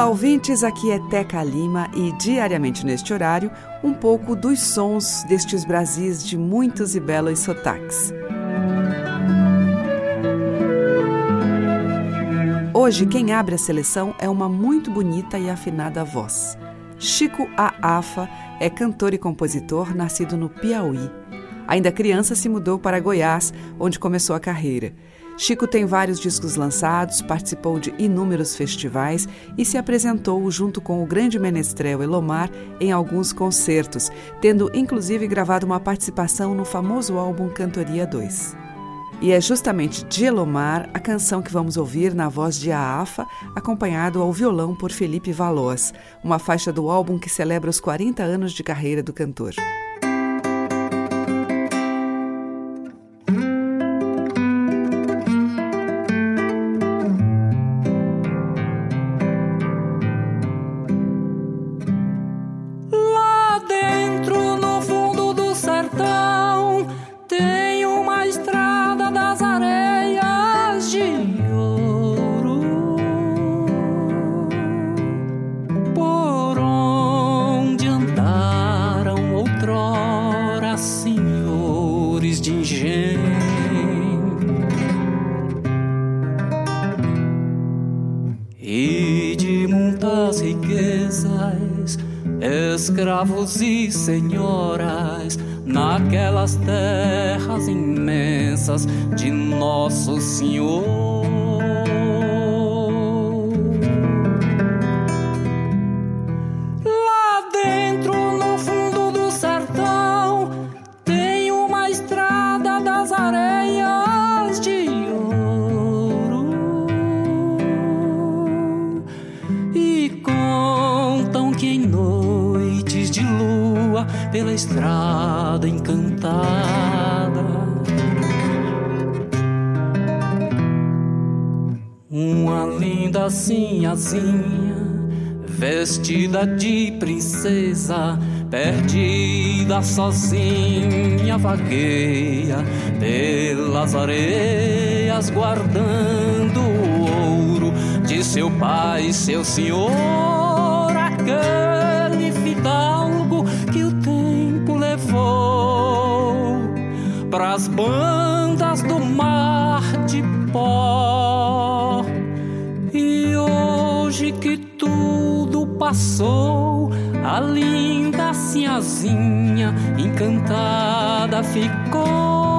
Olá, ouvintes. Aqui é Teca Lima e diariamente neste horário, um pouco dos sons destes Brasis de muitos e belos sotaques. Hoje, quem abre a seleção é uma muito bonita e afinada voz. Chico Aafa é cantor e compositor nascido no Piauí. Ainda criança, se mudou para Goiás, onde começou a carreira. Chico tem vários discos lançados, participou de inúmeros festivais e se apresentou junto com o grande menestrel Elomar em alguns concertos, tendo inclusive gravado uma participação no famoso álbum Cantoria 2. E é justamente de Elomar a canção que vamos ouvir na voz de Aafa, acompanhado ao violão por Felipe Valois, uma faixa do álbum que celebra os 40 anos de carreira do cantor. Escravos e senhoras naquelas terras imensas de Nosso Senhor. Pela estrada encantada. Uma linda sinhazinha, vestida de princesa, perdida sozinha, vagueia pelas areias, guardando o ouro de seu pai, seu senhor, aquele fidalgo pras bandas do mar de pó. E hoje que tudo passou, a linda sinhazinha encantada ficou.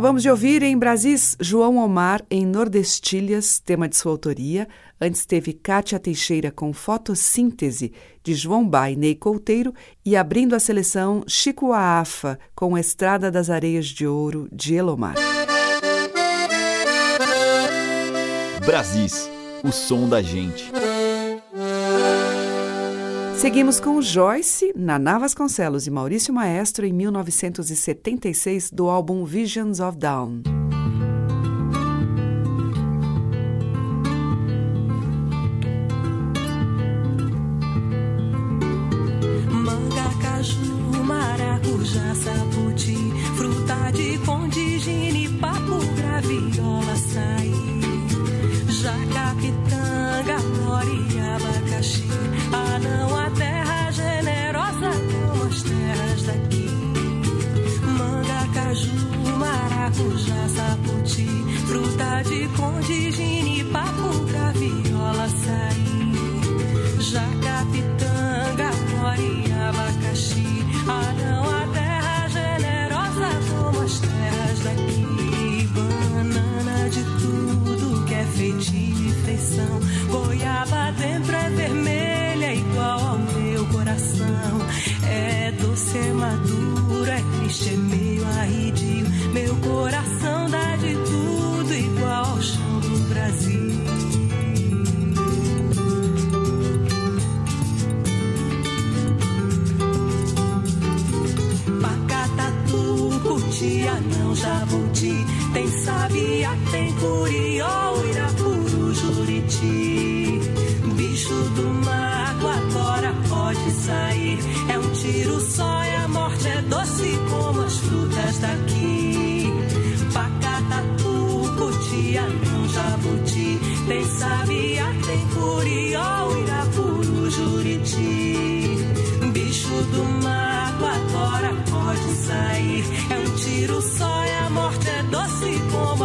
Acabamos de ouvir em Brasis João Omar em Nordestilhas, tema de sua autoria. Antes teve Kátia Teixeira com Fotossíntese, de João Bainei Couteiro, e abrindo a seleção Chico Aafa com Estrada das Areias de Ouro, de Elomar. Brasis, o som da gente. Seguimos com Joyce, Naná Vasconcelos e Maurício Maestro em 1976 do álbum Visions of Down.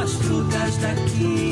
as frutas daqui.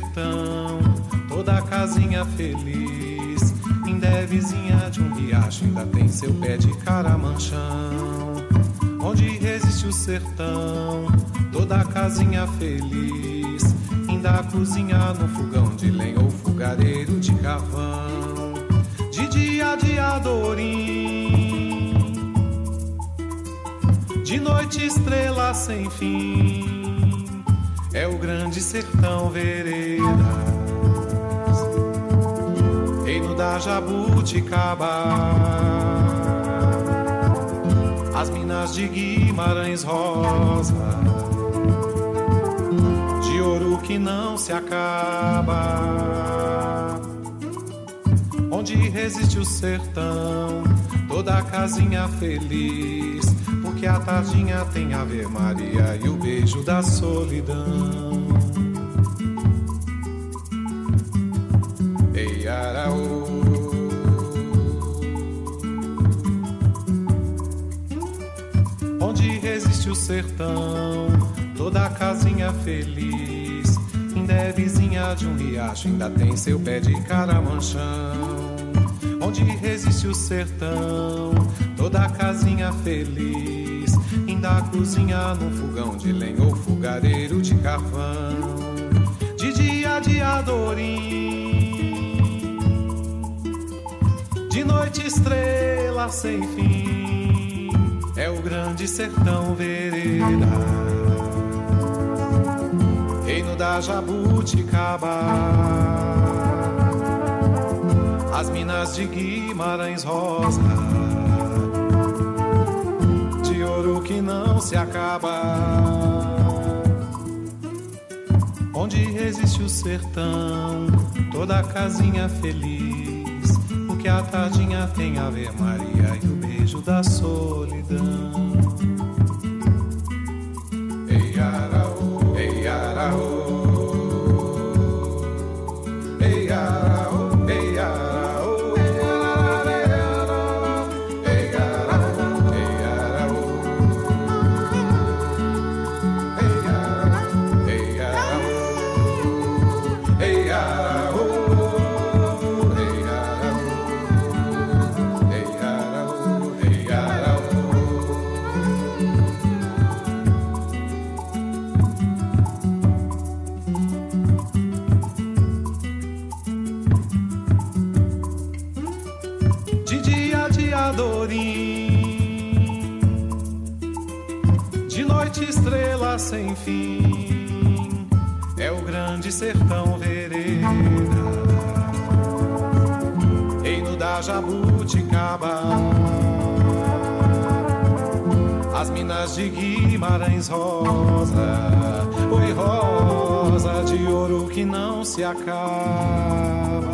Sertão, toda casinha feliz. Ainda é vizinha de um riacho, ainda tem seu pé de caramanchão. Onde resiste o sertão, toda casinha feliz. Ainda cozinha no fogão de lenha ou fogareiro de carvão. De dia de adorim, de noite estrela sem fim é o grande sertão veredas, reino da jabuticaba, as minas de Guimarães Rosa, de ouro que não se acaba, onde resiste o sertão, toda casinha feliz que a tardinha tem Ave Maria e o beijo da solidão. Ei, Araú. Onde resiste o sertão, toda a casinha feliz. Ainda é vizinha de um riacho, ainda tem seu pé de caramanchão. Onde resiste o sertão, toda a casinha feliz ainda cozinha num fogão de lenha ou fogareiro de carvão. De dia de adorim, de noite estrela sem fim, é o grande sertão vereda. Reino da jabuticaba, as minas de Guimarães Rosa ouro que não se acaba. Onde resiste o sertão, toda a casinha feliz. Porque a tardinha tem Ave Maria e o beijo da solidão. Ei, Araú, ei, Araú. Sertão vereda, reino da jabuticaba, as minas de Guimarães rosa, oi rosa de ouro que não se acaba.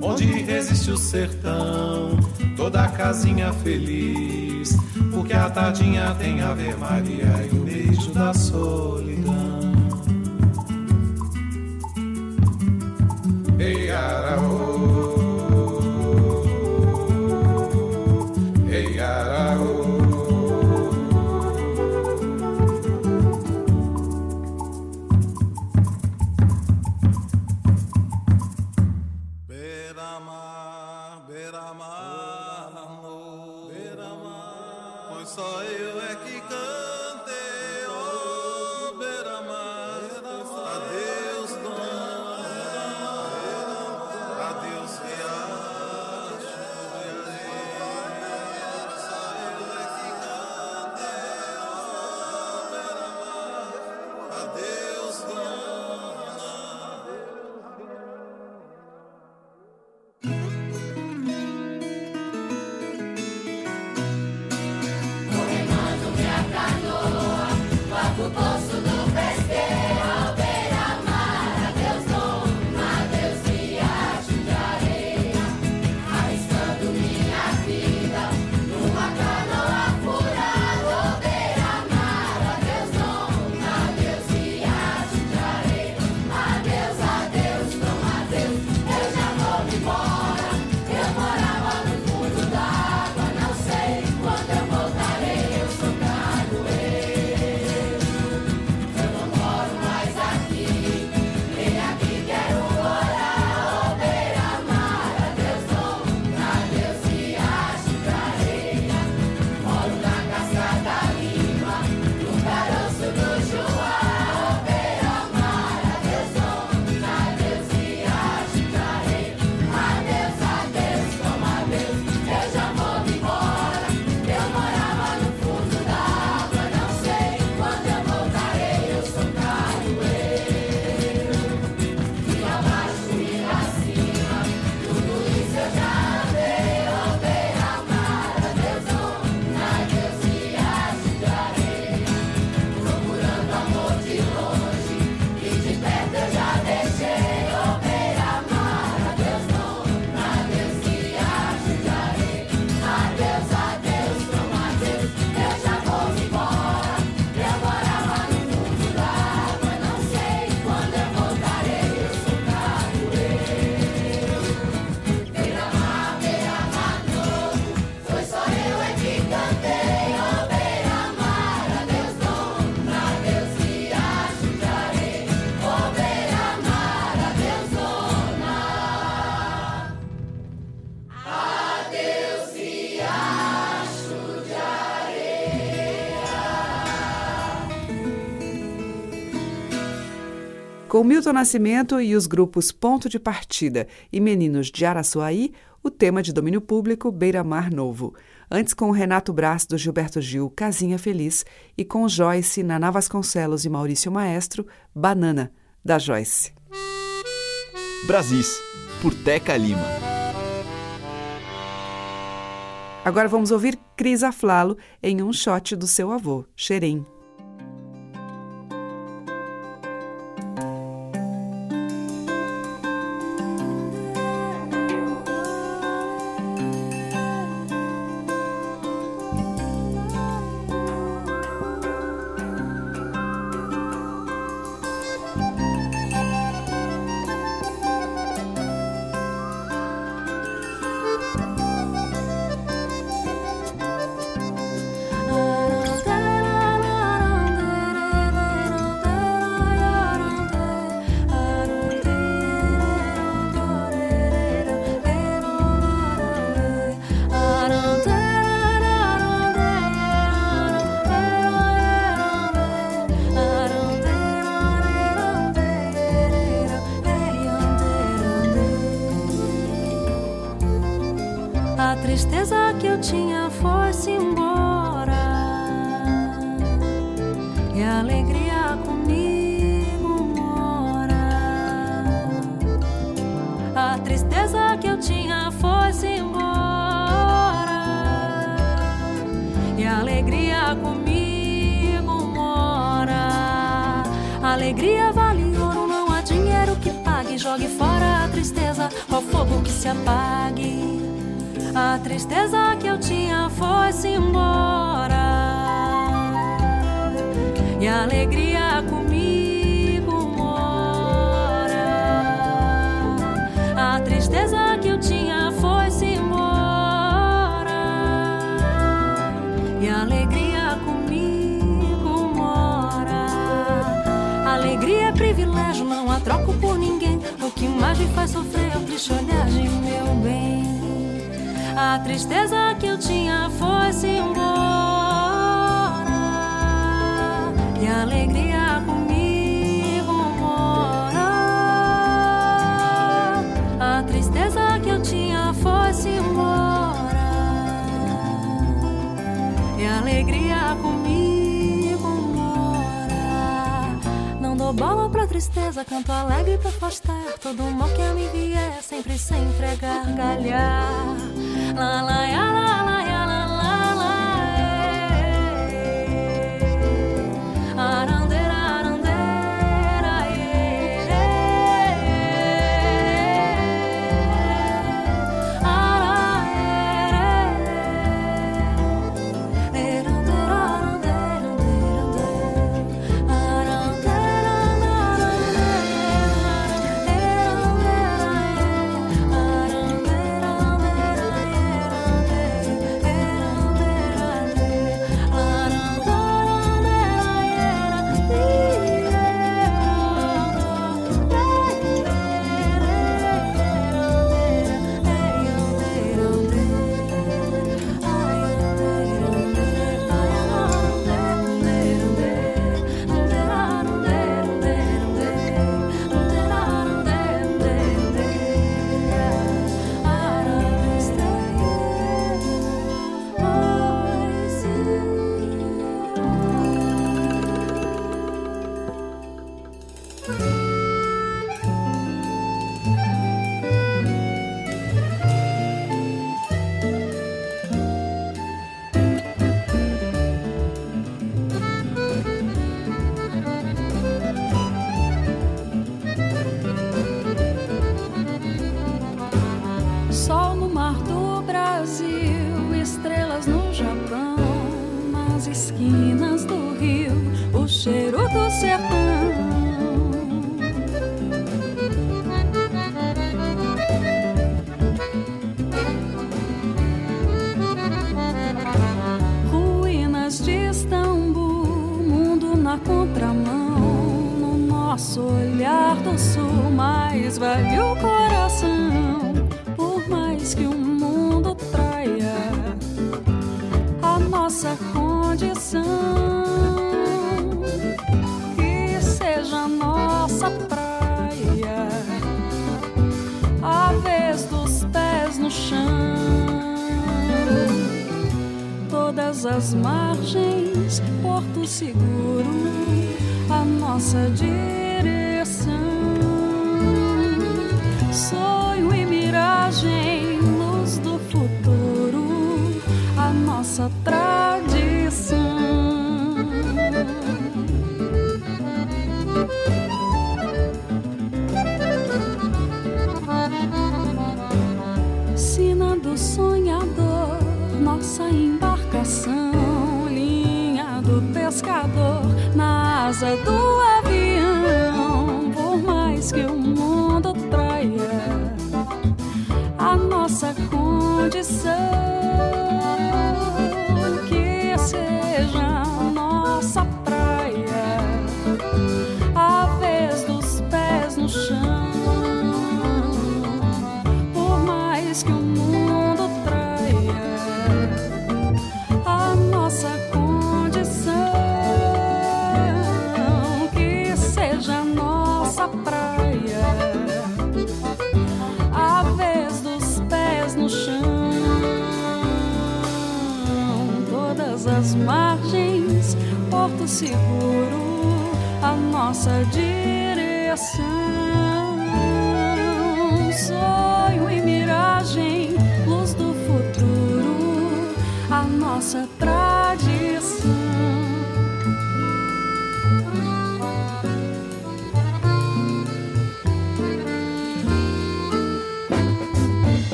Onde resiste o sertão, toda a casinha feliz porque a tadinha tem Ave Maria e o beijo da solidão. Ei, Araú. Com Milton Nascimento e os grupos Ponto de Partida e Meninos de Araçuaí, o tema de domínio público Beira Mar Novo. Antes com Renato Brás do Gilberto Gil, Casinha Feliz, e com Joyce, Naná Vasconcelos e Maurício Maestro, Banana, da Joyce. Brasis, por Teca Lima. Agora vamos ouvir Cris Aflalo em um shot do seu avô, Xerém. Tristeza que eu tinha foi-se embora. E a alegria Alegria é privilégio, não a troco por ninguém. O que mais me faz sofrer é o triste olhar de meu bem. A tristeza que eu tinha foi-se embora. E a alegria bola pra tristeza, canto alegre pra afastar todo mal que a mim vier, sempre, sempre gargalhar. La la ya, la la ya, asa do avião. Por mais que o mundo traia a nossa condição, seguro, a nossa direção.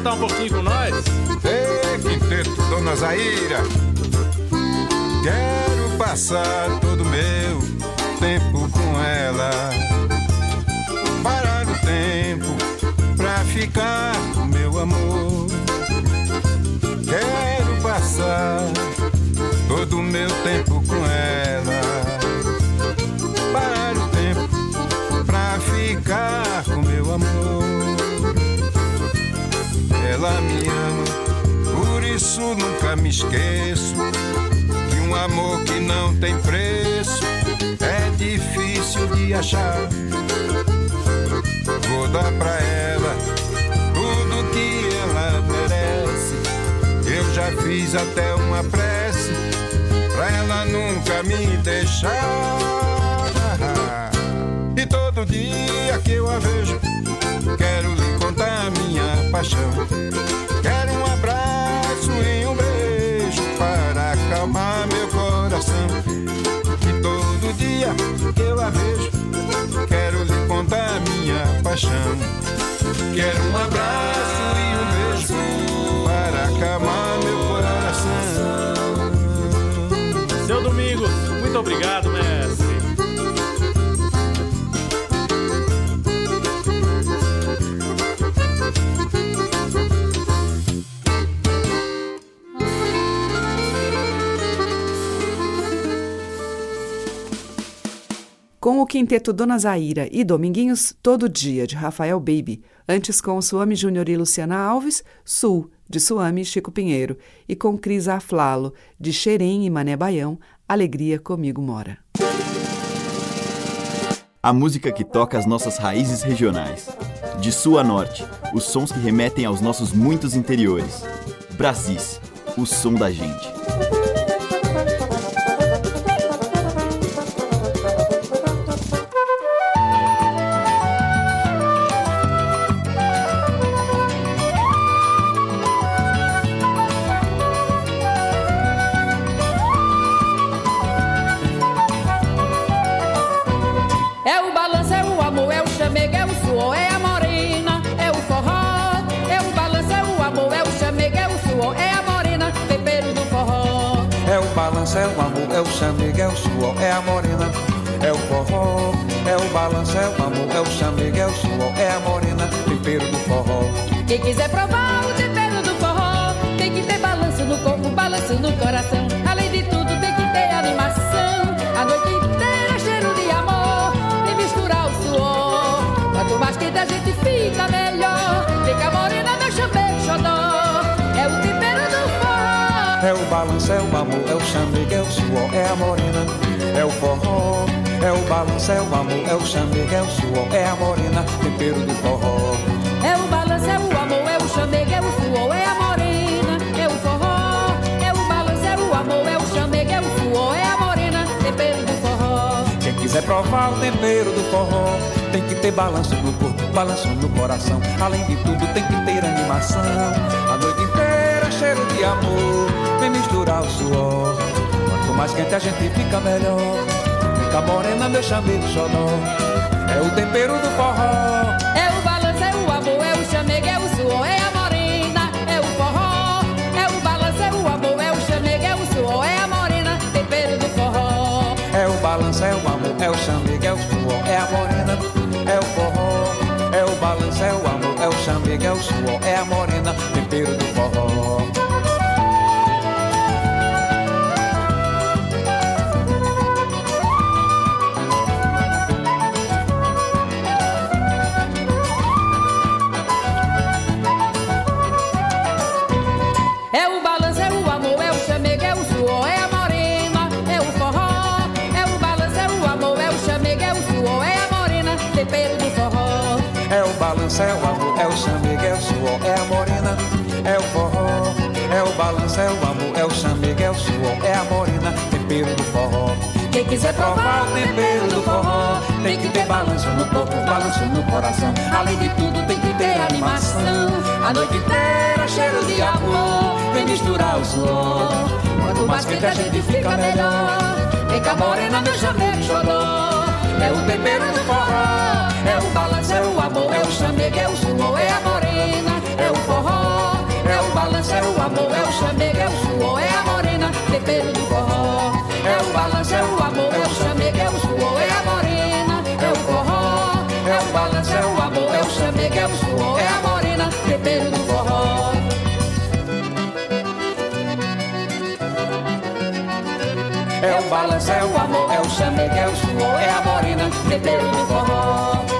Cantar um pouquinho com nós. Ei, quinteto, dona Zaira. Quero passar todo meu tempo com ela. Parar o tempo pra ficar com meu amor. Quero passar todo o meu tempo com ela. Parar o tempo pra ficar com meu amor. Ela me ama, por isso nunca me esqueço. Que um amor que não tem preço é difícil de achar. Vou dar pra ela tudo que ela merece. Eu já fiz até uma prece pra ela nunca me deixar. todo dia que eu a vejo, lhe contar minha paixão. Quero um abraço e um beijo para acalmar meu coração. E todo dia que eu a vejo, quero lhe contar minha paixão. Quero um abraço e um beijo para acalmar meu coração. Seu Domingos, muito obrigado, mestre. Com o quinteto Dona Zaira e Dominguinhos, Todo Dia, de Rafael Baby. Antes com Suame Júnior e Luciana Alves, Sul, de Suame e Chico Pinheiro. E com Cris Aflalo, de Xerém e Mané Baião, Alegria Comigo Mora. A música que toca as nossas raízes regionais. De sul a norte, os sons que remetem aos nossos muitos interiores. Brasis, o som da gente. Amor, é o é suor, é a morena, é o forró. É o balanço, é o amor, é o chamego, é o suor, é a morena, tempero do forró. Quem quiser provar o tempero do forró, tem que ter balanço no corpo, balanço no coração. É o é chamego, é o suor, é a morena, é o forró. É o balanço, é o amor, é o chamego, é o suor, é a morena, tempero do forró. É o balanço, é o amor, é o chamego, é o suor, é a morena, é o forró. É o balanço, é o amor, é o chamego, é o suor, é a morena, tempero do forró. Quem quiser provar o tempero do forró, tem que ter balanço no corpo, balanço no coração. Além de tudo, tem que ter animação. A noite inteira cheiro de amor, vem misturar o mais quente a gente fica melhor. Fica morena, meu chamego xodó. É o tempero do forró. É o balanço, é o amor, é o chamego, é o suor, é a morena, é o forró. É o balanço, é o amor, é o chamego, é o suor, é a morena, tempero do forró. É o balanço, é o amor, é o chamego, é o suor, é a morena, é o forró. É o balanço, é o amor, é o chamego, é o suor, é a morena, tempero do forró. É o amor, é o chamego, é o suor, é a morena, é o forró. É o balanço, é o amor, é o chamego, é o suor, é a morena, tempero do forró. Quem quiser Provar o tempero do forró, tem que ter balanço no corpo, balanço no coração. Além de tudo, tem que ter animação. A noite inteira, cheiro de amor, vem misturar o suor. Quanto mais quente a gente fica melhor. Vem cá, morena, meu chamego, xodó. É o tempero do forró, é o balanço, é o chamego, é o suor, é a morena, é o forró. É o balanço, é o amor, é o chamego, é o suor, é a morena, tempero do forró. É o balanço, é o amor, é o chamego, é o suor, é a morena, é o forró. É o balanço, é o amor, é o chamego, é o suor, é a morena, tempero do forró. É o balanço, é o amor, é o chamego, é o suor, é a morena, tempero do forró.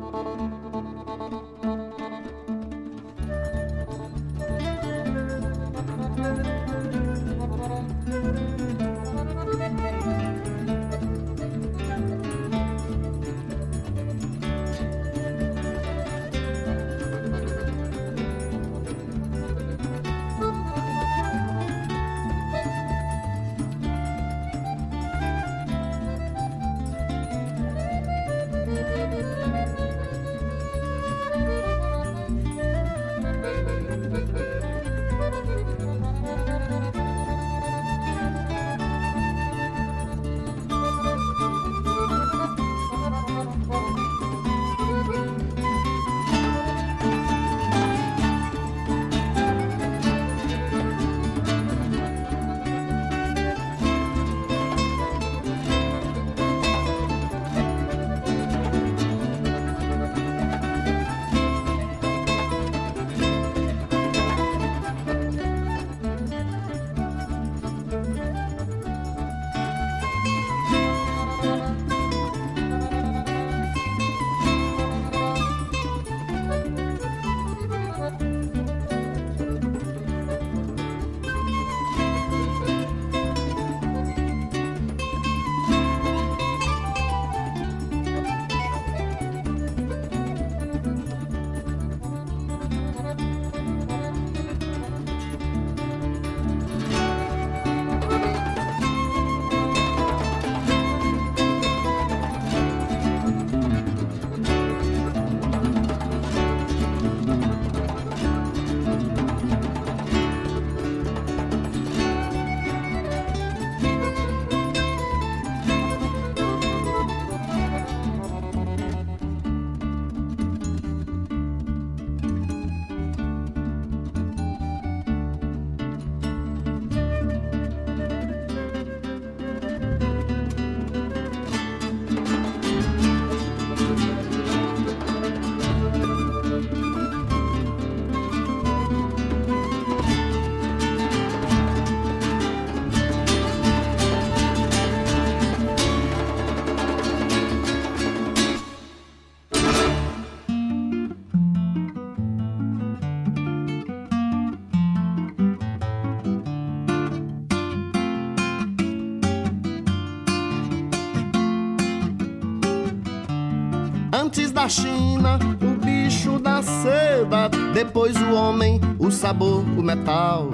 da China, o bicho da seda, depois o homem, o sabor, o metal.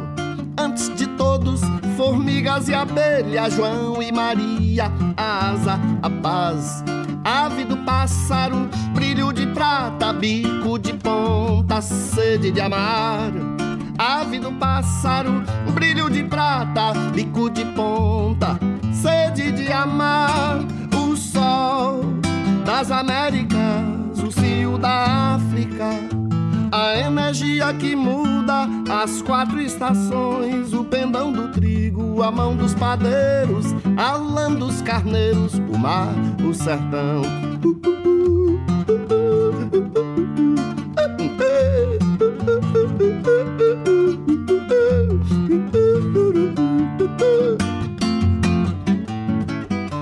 Antes de todos, formigas e abelha, João e Maria, a asa, a paz. Ave do pássaro, brilho de prata, bico de ponta, sede de amar. Ave do pássaro, brilho de prata, bico de ponta, sede de amar. O sol das Américas, o cio da África, a energia que muda as quatro estações, o pendão do trigo, a mão dos padeiros, a lã dos carneiros, o mar, o sertão.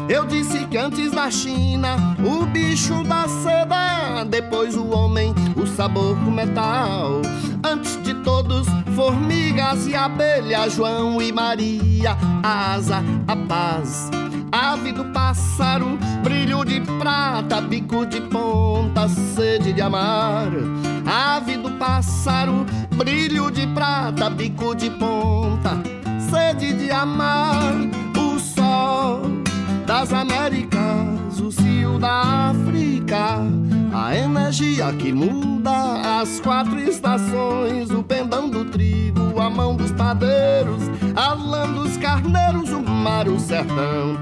Eu disse que antes da China, o bicho da seda, depois o homem, o sabor do metal. Antes de todos, formigas e abelha, João e Maria, a asa, a paz. Ave do pássaro, brilho de prata, bico de ponta, sede de amar. Ave do pássaro, brilho de prata, bico de ponta, sede de amar. O sol das Américas, o cio da África, a energia que muda as quatro estações, o pendão do trigo, a mão dos padeiros, a lã dos carneiros, o mar, o sertão.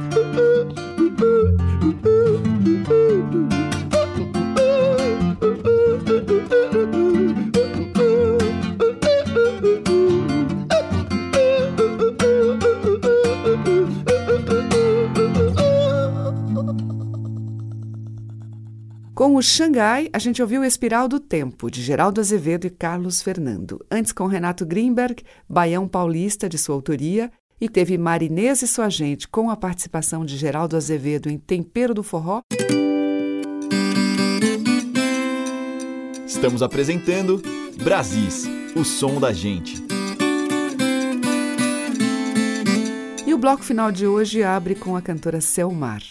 Com o Xangai, a gente ouviu Espiral do Tempo, de Geraldo Azevedo e Carlos Fernando. Antes, com Renato Greenberg, Baião Paulista, de sua autoria. E teve Marinês e sua gente, com a participação de Geraldo Azevedo em Tempero do Forró. Estamos apresentando Brasis, o som da gente. E o bloco final de hoje abre com a cantora Selmar.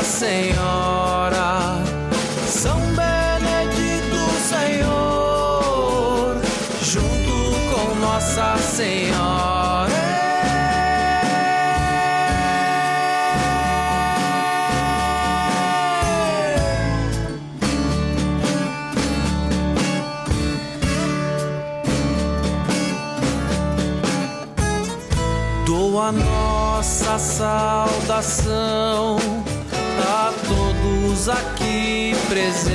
Nossa aqui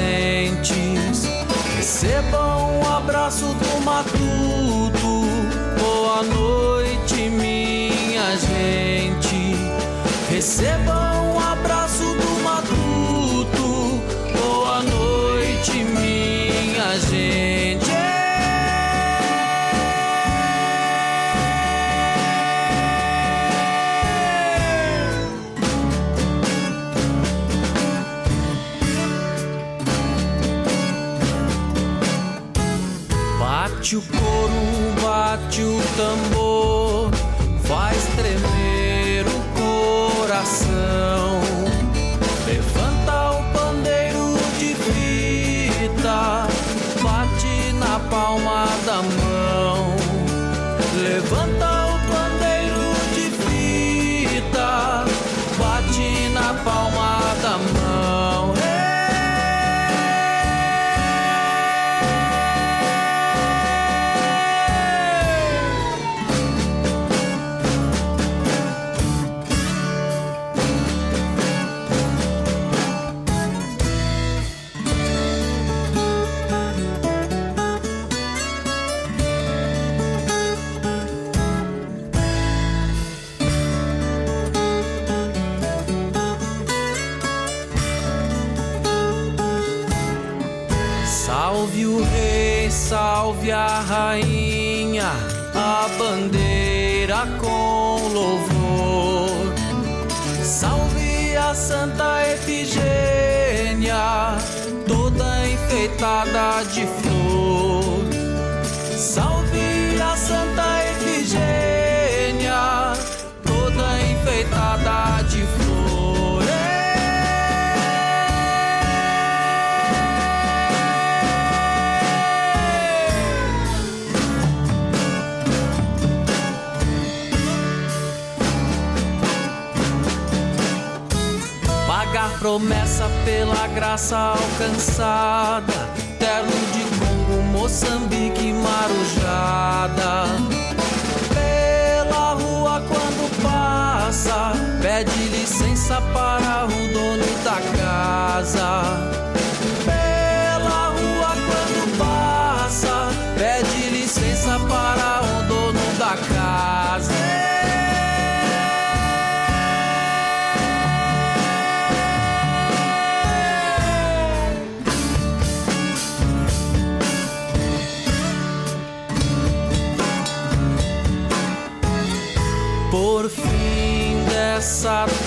rainha, a bandeira com louvor. Salve a Santa Efigênia, toda enfeitada de flor. Salve a Santa Efigênia, toda enfeitada de flor. Promessa pela graça alcançada, terno de Congo, Moçambique, Marujada. Pela rua quando passa, pede licença para o dono da casa.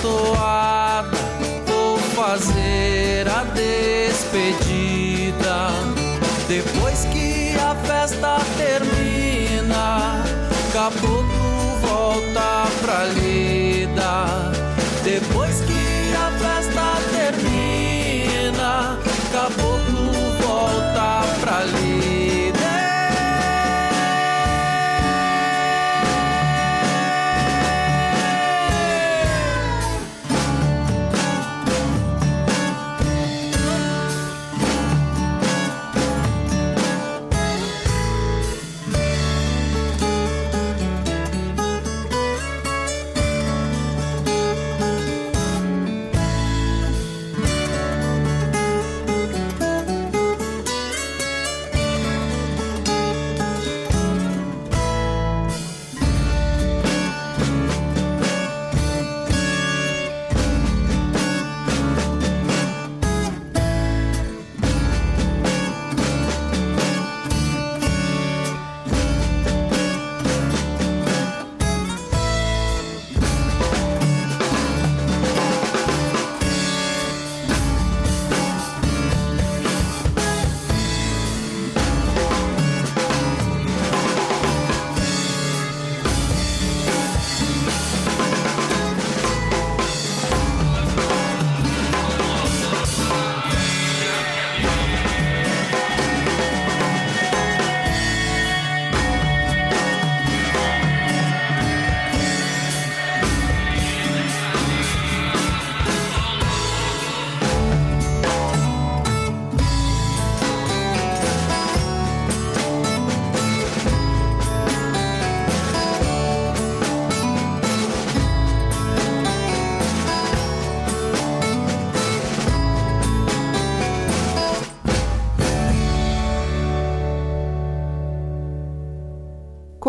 Toada, vou fazer a despedida. Depois que a festa termina, caboclo volta pra lida. Depois que a festa termina, caboclo volta pra lida.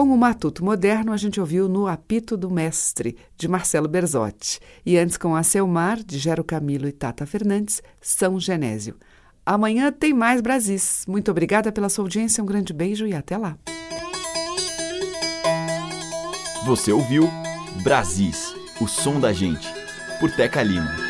Com o Matuto Moderno, a gente ouviu No Apito do Mestre, de Marcelo Berzotti. E antes, com a Selmar, de Gero Camilo e Tata Fernandes, São Genésio. Amanhã tem mais Brasis. Muito obrigada pela sua audiência, um grande beijo e até lá. Você ouviu Brasis, o som da gente, por Teca Lima.